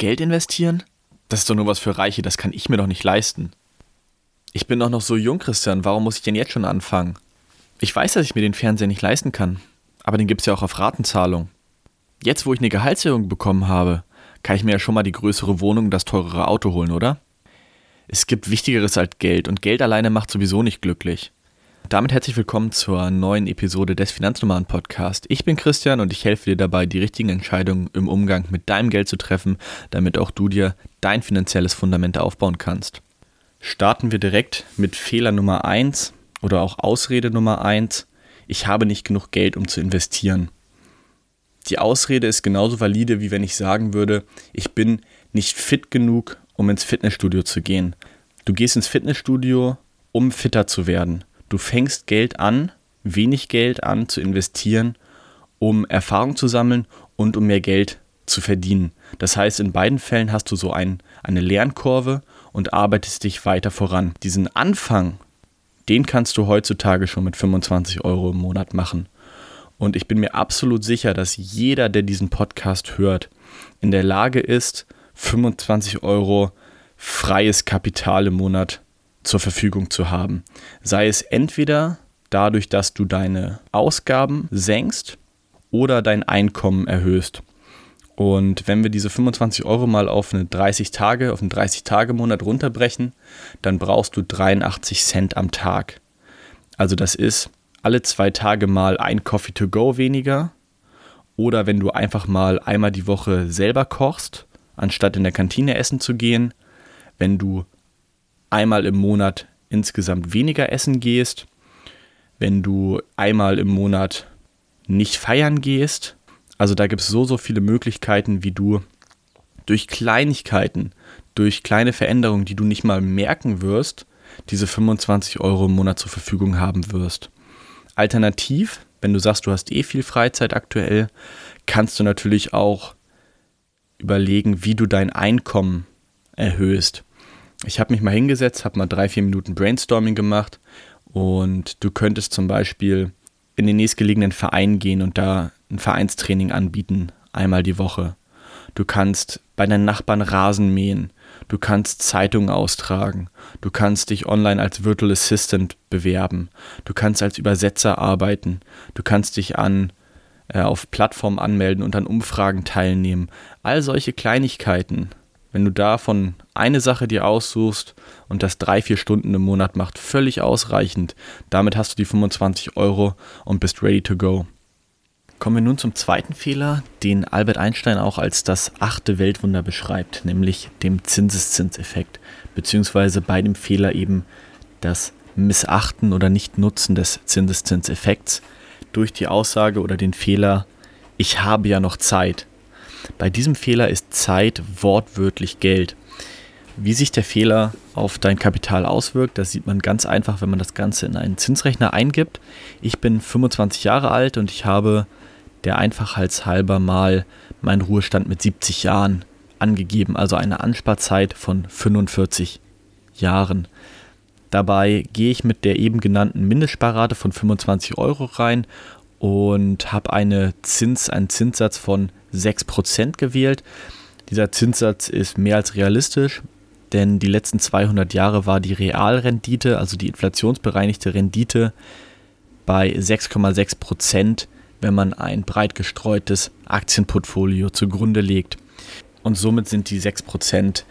Geld investieren? Das ist doch nur was für Reiche, das kann ich mir doch nicht leisten. Ich bin doch noch so jung, Christian, warum muss ich denn jetzt schon anfangen? Ich weiß, dass ich mir den Fernseher nicht leisten kann, aber den gibt es ja auch auf Ratenzahlung. Jetzt, wo ich eine Gehaltserhöhung bekommen habe, kann ich mir ja schon mal die größere Wohnung und das teurere Auto holen, oder? Es gibt Wichtigeres als Geld und Geld alleine macht sowieso nicht glücklich. Damit herzlich willkommen zur neuen Episode des Finanznummern Podcast. Ich bin Christian und ich helfe dir dabei, die richtigen Entscheidungen im Umgang mit deinem Geld zu treffen, damit auch du dir dein finanzielles Fundament aufbauen kannst. Starten wir direkt mit Fehler Nummer 1 oder auch Ausrede Nummer 1. Ich habe nicht genug Geld, um zu investieren. Die Ausrede ist genauso valide, wie wenn ich sagen würde, ich bin nicht fit genug, um ins Fitnessstudio zu gehen. Du gehst ins Fitnessstudio, um fitter zu werden. Du fängst Geld an, wenig Geld an zu investieren, um Erfahrung zu sammeln und um mehr Geld zu verdienen. Das heißt, in beiden Fällen hast du so ein, eine Lernkurve und arbeitest dich weiter voran. Diesen Anfang, den kannst du heutzutage schon mit 25 Euro im Monat machen. Und ich bin mir absolut sicher, dass jeder, der diesen Podcast hört, in der Lage ist, 25 Euro freies Kapital im Monat zur Verfügung zu haben. Sei es entweder dadurch, dass du deine Ausgaben senkst oder dein Einkommen erhöhst. Und wenn wir diese 25 Euro mal auf eine 30 Tage, auf einen 30 Tage Monat runterbrechen, dann brauchst du 83 Cent am Tag. Also das ist alle zwei Tage mal ein Coffee to go weniger. Oder wenn du einfach mal einmal die Woche selber kochst, anstatt in der Kantine essen zu gehen. Wenn du einmal im Monat insgesamt weniger essen gehst. Wenn du einmal im Monat nicht feiern gehst. Also da gibt es so, so viele Möglichkeiten, wie du durch Kleinigkeiten, durch kleine Veränderungen, die du nicht mal merken wirst, diese 25 Euro im Monat zur Verfügung haben wirst. Alternativ, wenn du sagst, du hast eh viel Freizeit aktuell, kannst du natürlich auch überlegen, wie du dein Einkommen erhöhst. Ich habe mich mal hingesetzt, habe mal drei, vier Minuten Brainstorming gemacht und du könntest zum Beispiel in den nächstgelegenen Verein gehen und da ein Vereinstraining anbieten, einmal die Woche. Du kannst bei deinen Nachbarn Rasen mähen. Du kannst Zeitungen austragen. Du kannst dich online als Virtual Assistant bewerben. Du kannst als Übersetzer arbeiten. Du kannst dich an äh, auf Plattformen anmelden und an Umfragen teilnehmen. All solche Kleinigkeiten. Wenn du davon eine Sache dir aussuchst und das drei, vier Stunden im Monat macht, völlig ausreichend. Damit hast du die 25 Euro und bist ready to go. Kommen wir nun zum zweiten Fehler, den Albert Einstein auch als das achte Weltwunder beschreibt, nämlich dem Zinseszinseffekt, beziehungsweise bei dem Fehler eben das Missachten oder Nichtnutzen des Zinseszinseffekts durch die Aussage oder den Fehler, ich habe ja noch Zeit. Bei diesem Fehler ist Zeit wortwörtlich Geld. Wie sich der Fehler auf dein Kapital auswirkt, das sieht man ganz einfach, wenn man das Ganze in einen Zinsrechner eingibt. Ich bin 25 Jahre alt und ich habe der Einfachheitshalber mal meinen Ruhestand mit 70 Jahren angegeben, also eine Ansparzeit von 45 Jahren. Dabei gehe ich mit der eben genannten Mindestsparrate von 25 Euro rein und habe eine Zins, einen Zinssatz von 6% gewählt. Dieser Zinssatz ist mehr als realistisch, denn die letzten 200 Jahre war die Realrendite, also die inflationsbereinigte Rendite, bei 6,6 Prozent wenn man ein breit gestreutes Aktienportfolio zugrunde legt. Und somit sind die 6%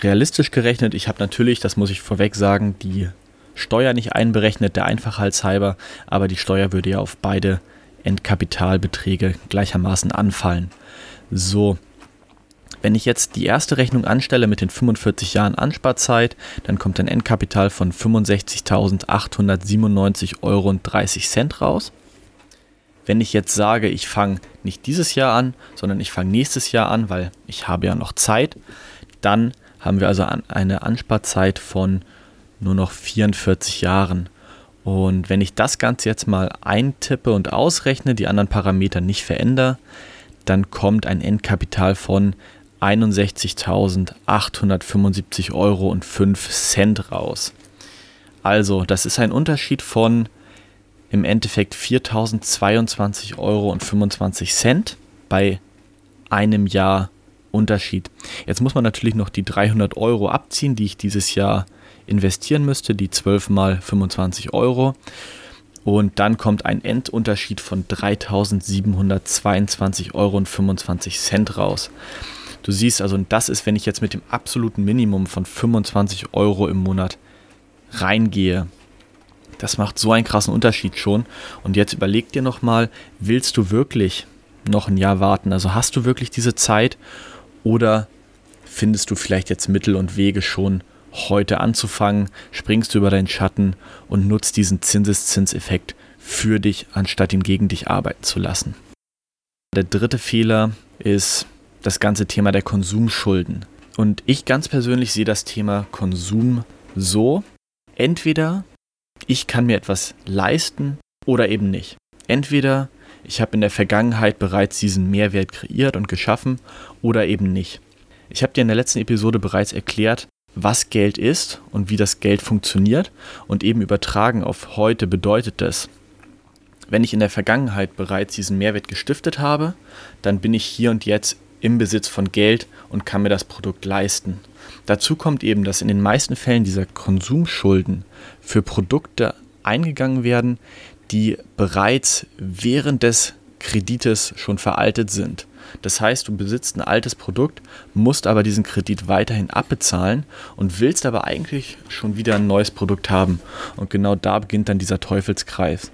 realistisch gerechnet. Ich habe natürlich, das muss ich vorweg sagen, die Steuer nicht einberechnet, der Einfachheitshalber, aber die Steuer würde ja auf beide Endkapitalbeträge gleichermaßen anfallen. So, wenn ich jetzt die erste Rechnung anstelle mit den 45 Jahren Ansparzeit, dann kommt ein Endkapital von 65.897,30 Euro raus. Wenn ich jetzt sage, ich fange nicht dieses Jahr an, sondern ich fange nächstes Jahr an, weil ich habe ja noch Zeit, dann haben wir also eine Ansparzeit von nur noch 44 Jahren. Und wenn ich das Ganze jetzt mal eintippe und ausrechne, die anderen Parameter nicht verändere, dann kommt ein Endkapital von 61.875 Euro und 5 Cent raus. Also, das ist ein Unterschied von im Endeffekt 4.022 Euro und 25 Cent bei einem Jahr Unterschied. Jetzt muss man natürlich noch die 300 Euro abziehen, die ich dieses Jahr investieren müsste, die 12 mal 25 Euro. Und dann kommt ein Endunterschied von 3.722,25 Euro raus. Du siehst also, das ist, wenn ich jetzt mit dem absoluten Minimum von 25 Euro im Monat reingehe. Das macht so einen krassen Unterschied schon. Und jetzt überleg dir nochmal, willst du wirklich noch ein Jahr warten? Also hast du wirklich diese Zeit oder findest du vielleicht jetzt Mittel und Wege schon heute anzufangen, springst du über deinen Schatten und nutzt diesen Zinseszinseffekt für dich, anstatt ihn gegen dich arbeiten zu lassen. Der dritte Fehler ist das ganze Thema der Konsumschulden. Und ich ganz persönlich sehe das Thema Konsum so, entweder ich kann mir etwas leisten oder eben nicht. Entweder ich habe in der Vergangenheit bereits diesen Mehrwert kreiert und geschaffen oder eben nicht. Ich habe dir in der letzten Episode bereits erklärt, was Geld ist und wie das Geld funktioniert und eben übertragen auf heute bedeutet das, wenn ich in der Vergangenheit bereits diesen Mehrwert gestiftet habe, dann bin ich hier und jetzt im Besitz von Geld und kann mir das Produkt leisten. Dazu kommt eben, dass in den meisten Fällen dieser Konsumschulden für Produkte eingegangen werden, die bereits während des Kredites schon veraltet sind. Das heißt, du besitzt ein altes Produkt, musst aber diesen Kredit weiterhin abbezahlen und willst aber eigentlich schon wieder ein neues Produkt haben. Und genau da beginnt dann dieser Teufelskreis.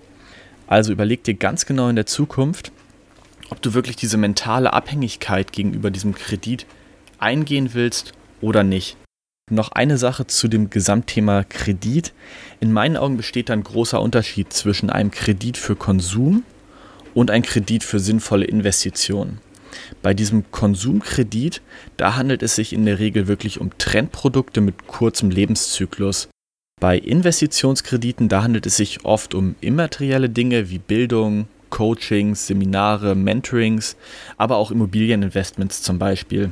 Also überleg dir ganz genau in der Zukunft, ob du wirklich diese mentale Abhängigkeit gegenüber diesem Kredit eingehen willst oder nicht. Noch eine Sache zu dem Gesamtthema Kredit. In meinen Augen besteht da ein großer Unterschied zwischen einem Kredit für Konsum und einem Kredit für sinnvolle Investitionen. Bei diesem Konsumkredit, da handelt es sich in der Regel wirklich um Trendprodukte mit kurzem Lebenszyklus. Bei Investitionskrediten, da handelt es sich oft um immaterielle Dinge wie Bildung, Coachings, Seminare, Mentorings, aber auch Immobilieninvestments zum Beispiel.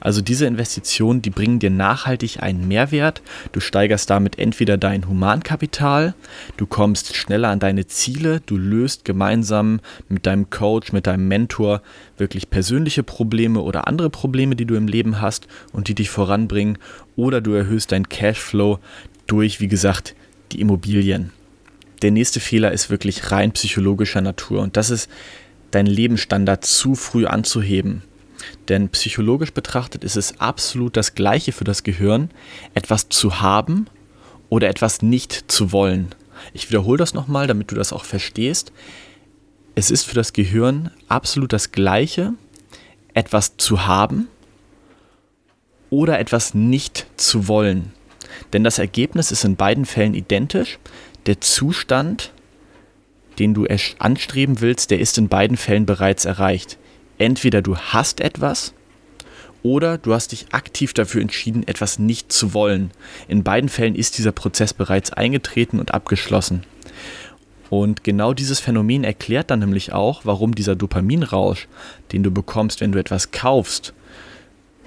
Also diese Investitionen, die bringen dir nachhaltig einen Mehrwert. Du steigerst damit entweder dein Humankapital, du kommst schneller an deine Ziele, du löst gemeinsam mit deinem Coach, mit deinem Mentor wirklich persönliche Probleme oder andere Probleme, die du im Leben hast und die dich voranbringen, oder du erhöhst deinen Cashflow durch, wie gesagt, die Immobilien der nächste Fehler ist wirklich rein psychologischer Natur und das ist, deinen Lebensstandard zu früh anzuheben. Denn psychologisch betrachtet ist es absolut das Gleiche für das Gehirn, etwas zu haben oder etwas nicht zu wollen. Ich wiederhole das nochmal, damit du das auch verstehst. Es ist für das Gehirn absolut das Gleiche, etwas zu haben oder etwas nicht zu wollen. Denn das Ergebnis ist in beiden Fällen identisch der Zustand, den du anstreben willst, der ist in beiden Fällen bereits erreicht. Entweder du hast etwas oder du hast dich aktiv dafür entschieden, etwas nicht zu wollen. In beiden Fällen ist dieser Prozess bereits eingetreten und abgeschlossen. Und genau dieses Phänomen erklärt dann nämlich auch, warum dieser Dopaminrausch, den du bekommst, wenn du etwas kaufst,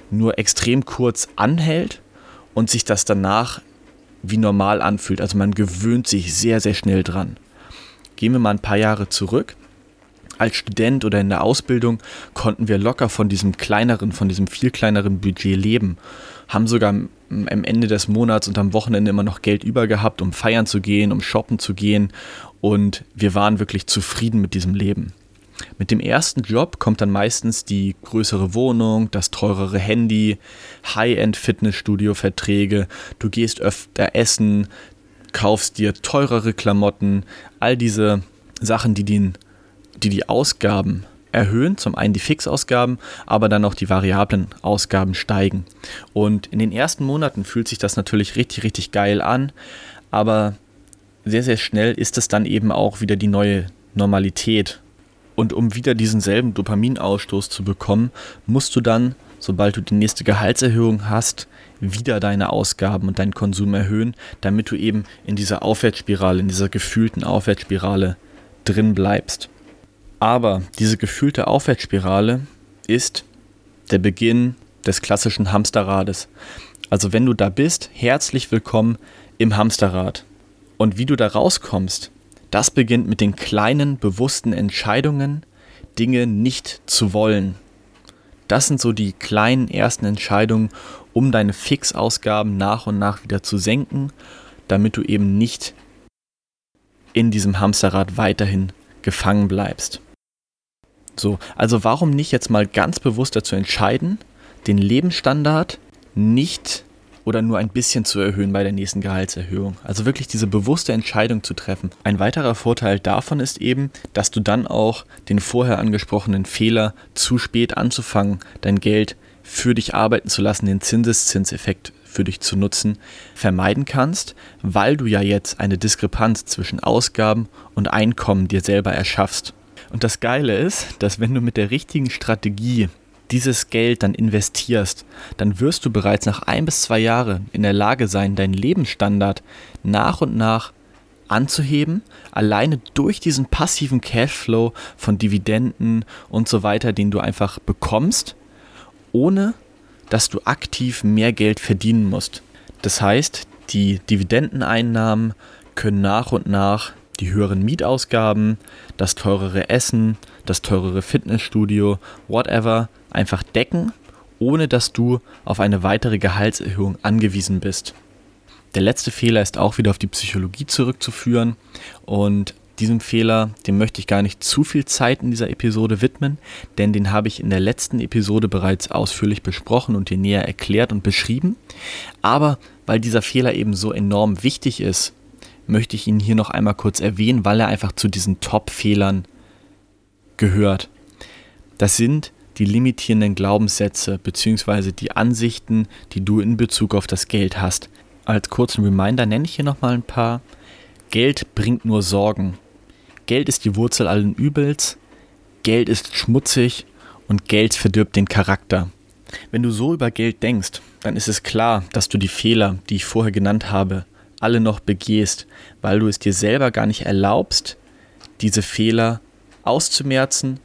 nur extrem kurz anhält und sich das danach wie normal anfühlt. Also man gewöhnt sich sehr, sehr schnell dran. Gehen wir mal ein paar Jahre zurück. Als Student oder in der Ausbildung konnten wir locker von diesem kleineren, von diesem viel kleineren Budget leben. Haben sogar am Ende des Monats und am Wochenende immer noch Geld über gehabt, um feiern zu gehen, um shoppen zu gehen. Und wir waren wirklich zufrieden mit diesem Leben. Mit dem ersten Job kommt dann meistens die größere Wohnung, das teurere Handy, High-End-Fitnessstudio-Verträge, du gehst öfter essen, kaufst dir teurere Klamotten, all diese Sachen, die, den, die die Ausgaben erhöhen, zum einen die Fixausgaben, aber dann auch die variablen Ausgaben steigen. Und in den ersten Monaten fühlt sich das natürlich richtig, richtig geil an, aber sehr, sehr schnell ist es dann eben auch wieder die neue Normalität und um wieder diesen selben Dopaminausstoß zu bekommen, musst du dann, sobald du die nächste Gehaltserhöhung hast, wieder deine Ausgaben und deinen Konsum erhöhen, damit du eben in dieser Aufwärtsspirale, in dieser gefühlten Aufwärtsspirale drin bleibst. Aber diese gefühlte Aufwärtsspirale ist der Beginn des klassischen Hamsterrades. Also wenn du da bist, herzlich willkommen im Hamsterrad. Und wie du da rauskommst, das beginnt mit den kleinen, bewussten Entscheidungen, Dinge nicht zu wollen. Das sind so die kleinen ersten Entscheidungen, um deine Fixausgaben nach und nach wieder zu senken, damit du eben nicht in diesem Hamsterrad weiterhin gefangen bleibst. So, also warum nicht jetzt mal ganz bewusst dazu entscheiden, den Lebensstandard nicht oder nur ein bisschen zu erhöhen bei der nächsten Gehaltserhöhung. Also wirklich diese bewusste Entscheidung zu treffen. Ein weiterer Vorteil davon ist eben, dass du dann auch den vorher angesprochenen Fehler zu spät anzufangen, dein Geld für dich arbeiten zu lassen, den Zinseszinseffekt für dich zu nutzen, vermeiden kannst, weil du ja jetzt eine Diskrepanz zwischen Ausgaben und Einkommen dir selber erschaffst. Und das Geile ist, dass wenn du mit der richtigen Strategie dieses Geld dann investierst, dann wirst du bereits nach ein bis zwei Jahren in der Lage sein, deinen Lebensstandard nach und nach anzuheben, alleine durch diesen passiven Cashflow von Dividenden und so weiter, den du einfach bekommst, ohne dass du aktiv mehr Geld verdienen musst. Das heißt, die Dividendeneinnahmen können nach und nach die höheren Mietausgaben, das teurere Essen, das teurere Fitnessstudio, whatever, einfach decken, ohne dass du auf eine weitere Gehaltserhöhung angewiesen bist. Der letzte Fehler ist auch wieder auf die Psychologie zurückzuführen und diesem Fehler, dem möchte ich gar nicht zu viel Zeit in dieser Episode widmen, denn den habe ich in der letzten Episode bereits ausführlich besprochen und dir näher erklärt und beschrieben. Aber weil dieser Fehler eben so enorm wichtig ist, möchte ich ihn hier noch einmal kurz erwähnen, weil er einfach zu diesen Top-Fehlern gehört. Das sind die limitierenden Glaubenssätze bzw. die Ansichten, die du in Bezug auf das Geld hast. Als kurzen Reminder nenne ich hier nochmal ein paar. Geld bringt nur Sorgen. Geld ist die Wurzel allen Übels. Geld ist schmutzig und Geld verdirbt den Charakter. Wenn du so über Geld denkst, dann ist es klar, dass du die Fehler, die ich vorher genannt habe, alle noch begehst, weil du es dir selber gar nicht erlaubst, diese Fehler auszumerzen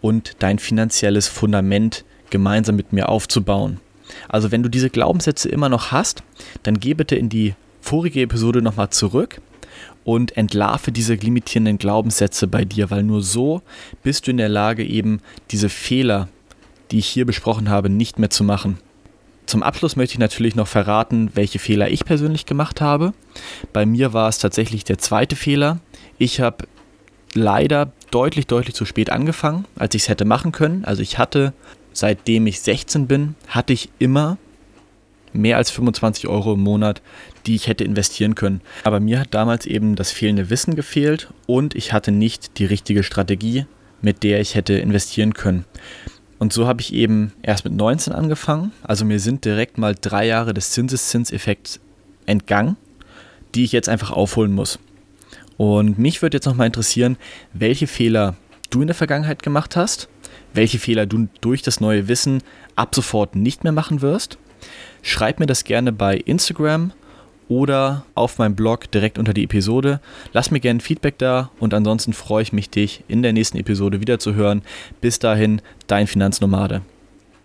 und dein finanzielles Fundament gemeinsam mit mir aufzubauen. Also wenn du diese Glaubenssätze immer noch hast, dann geh bitte in die vorige Episode nochmal zurück und entlarve diese limitierenden Glaubenssätze bei dir, weil nur so bist du in der Lage, eben diese Fehler, die ich hier besprochen habe, nicht mehr zu machen. Zum Abschluss möchte ich natürlich noch verraten, welche Fehler ich persönlich gemacht habe. Bei mir war es tatsächlich der zweite Fehler. Ich habe leider deutlich, deutlich zu spät angefangen, als ich es hätte machen können. Also ich hatte, seitdem ich 16 bin, hatte ich immer mehr als 25 Euro im Monat, die ich hätte investieren können. Aber mir hat damals eben das fehlende Wissen gefehlt und ich hatte nicht die richtige Strategie, mit der ich hätte investieren können. Und so habe ich eben erst mit 19 angefangen. Also mir sind direkt mal drei Jahre des Zinseszinseffekts entgangen, die ich jetzt einfach aufholen muss. Und mich würde jetzt nochmal interessieren, welche Fehler du in der Vergangenheit gemacht hast, welche Fehler du durch das neue Wissen ab sofort nicht mehr machen wirst. Schreib mir das gerne bei Instagram oder auf meinem Blog direkt unter die Episode. Lass mir gerne Feedback da und ansonsten freue ich mich, dich in der nächsten Episode wieder zu hören. Bis dahin, dein Finanznomade.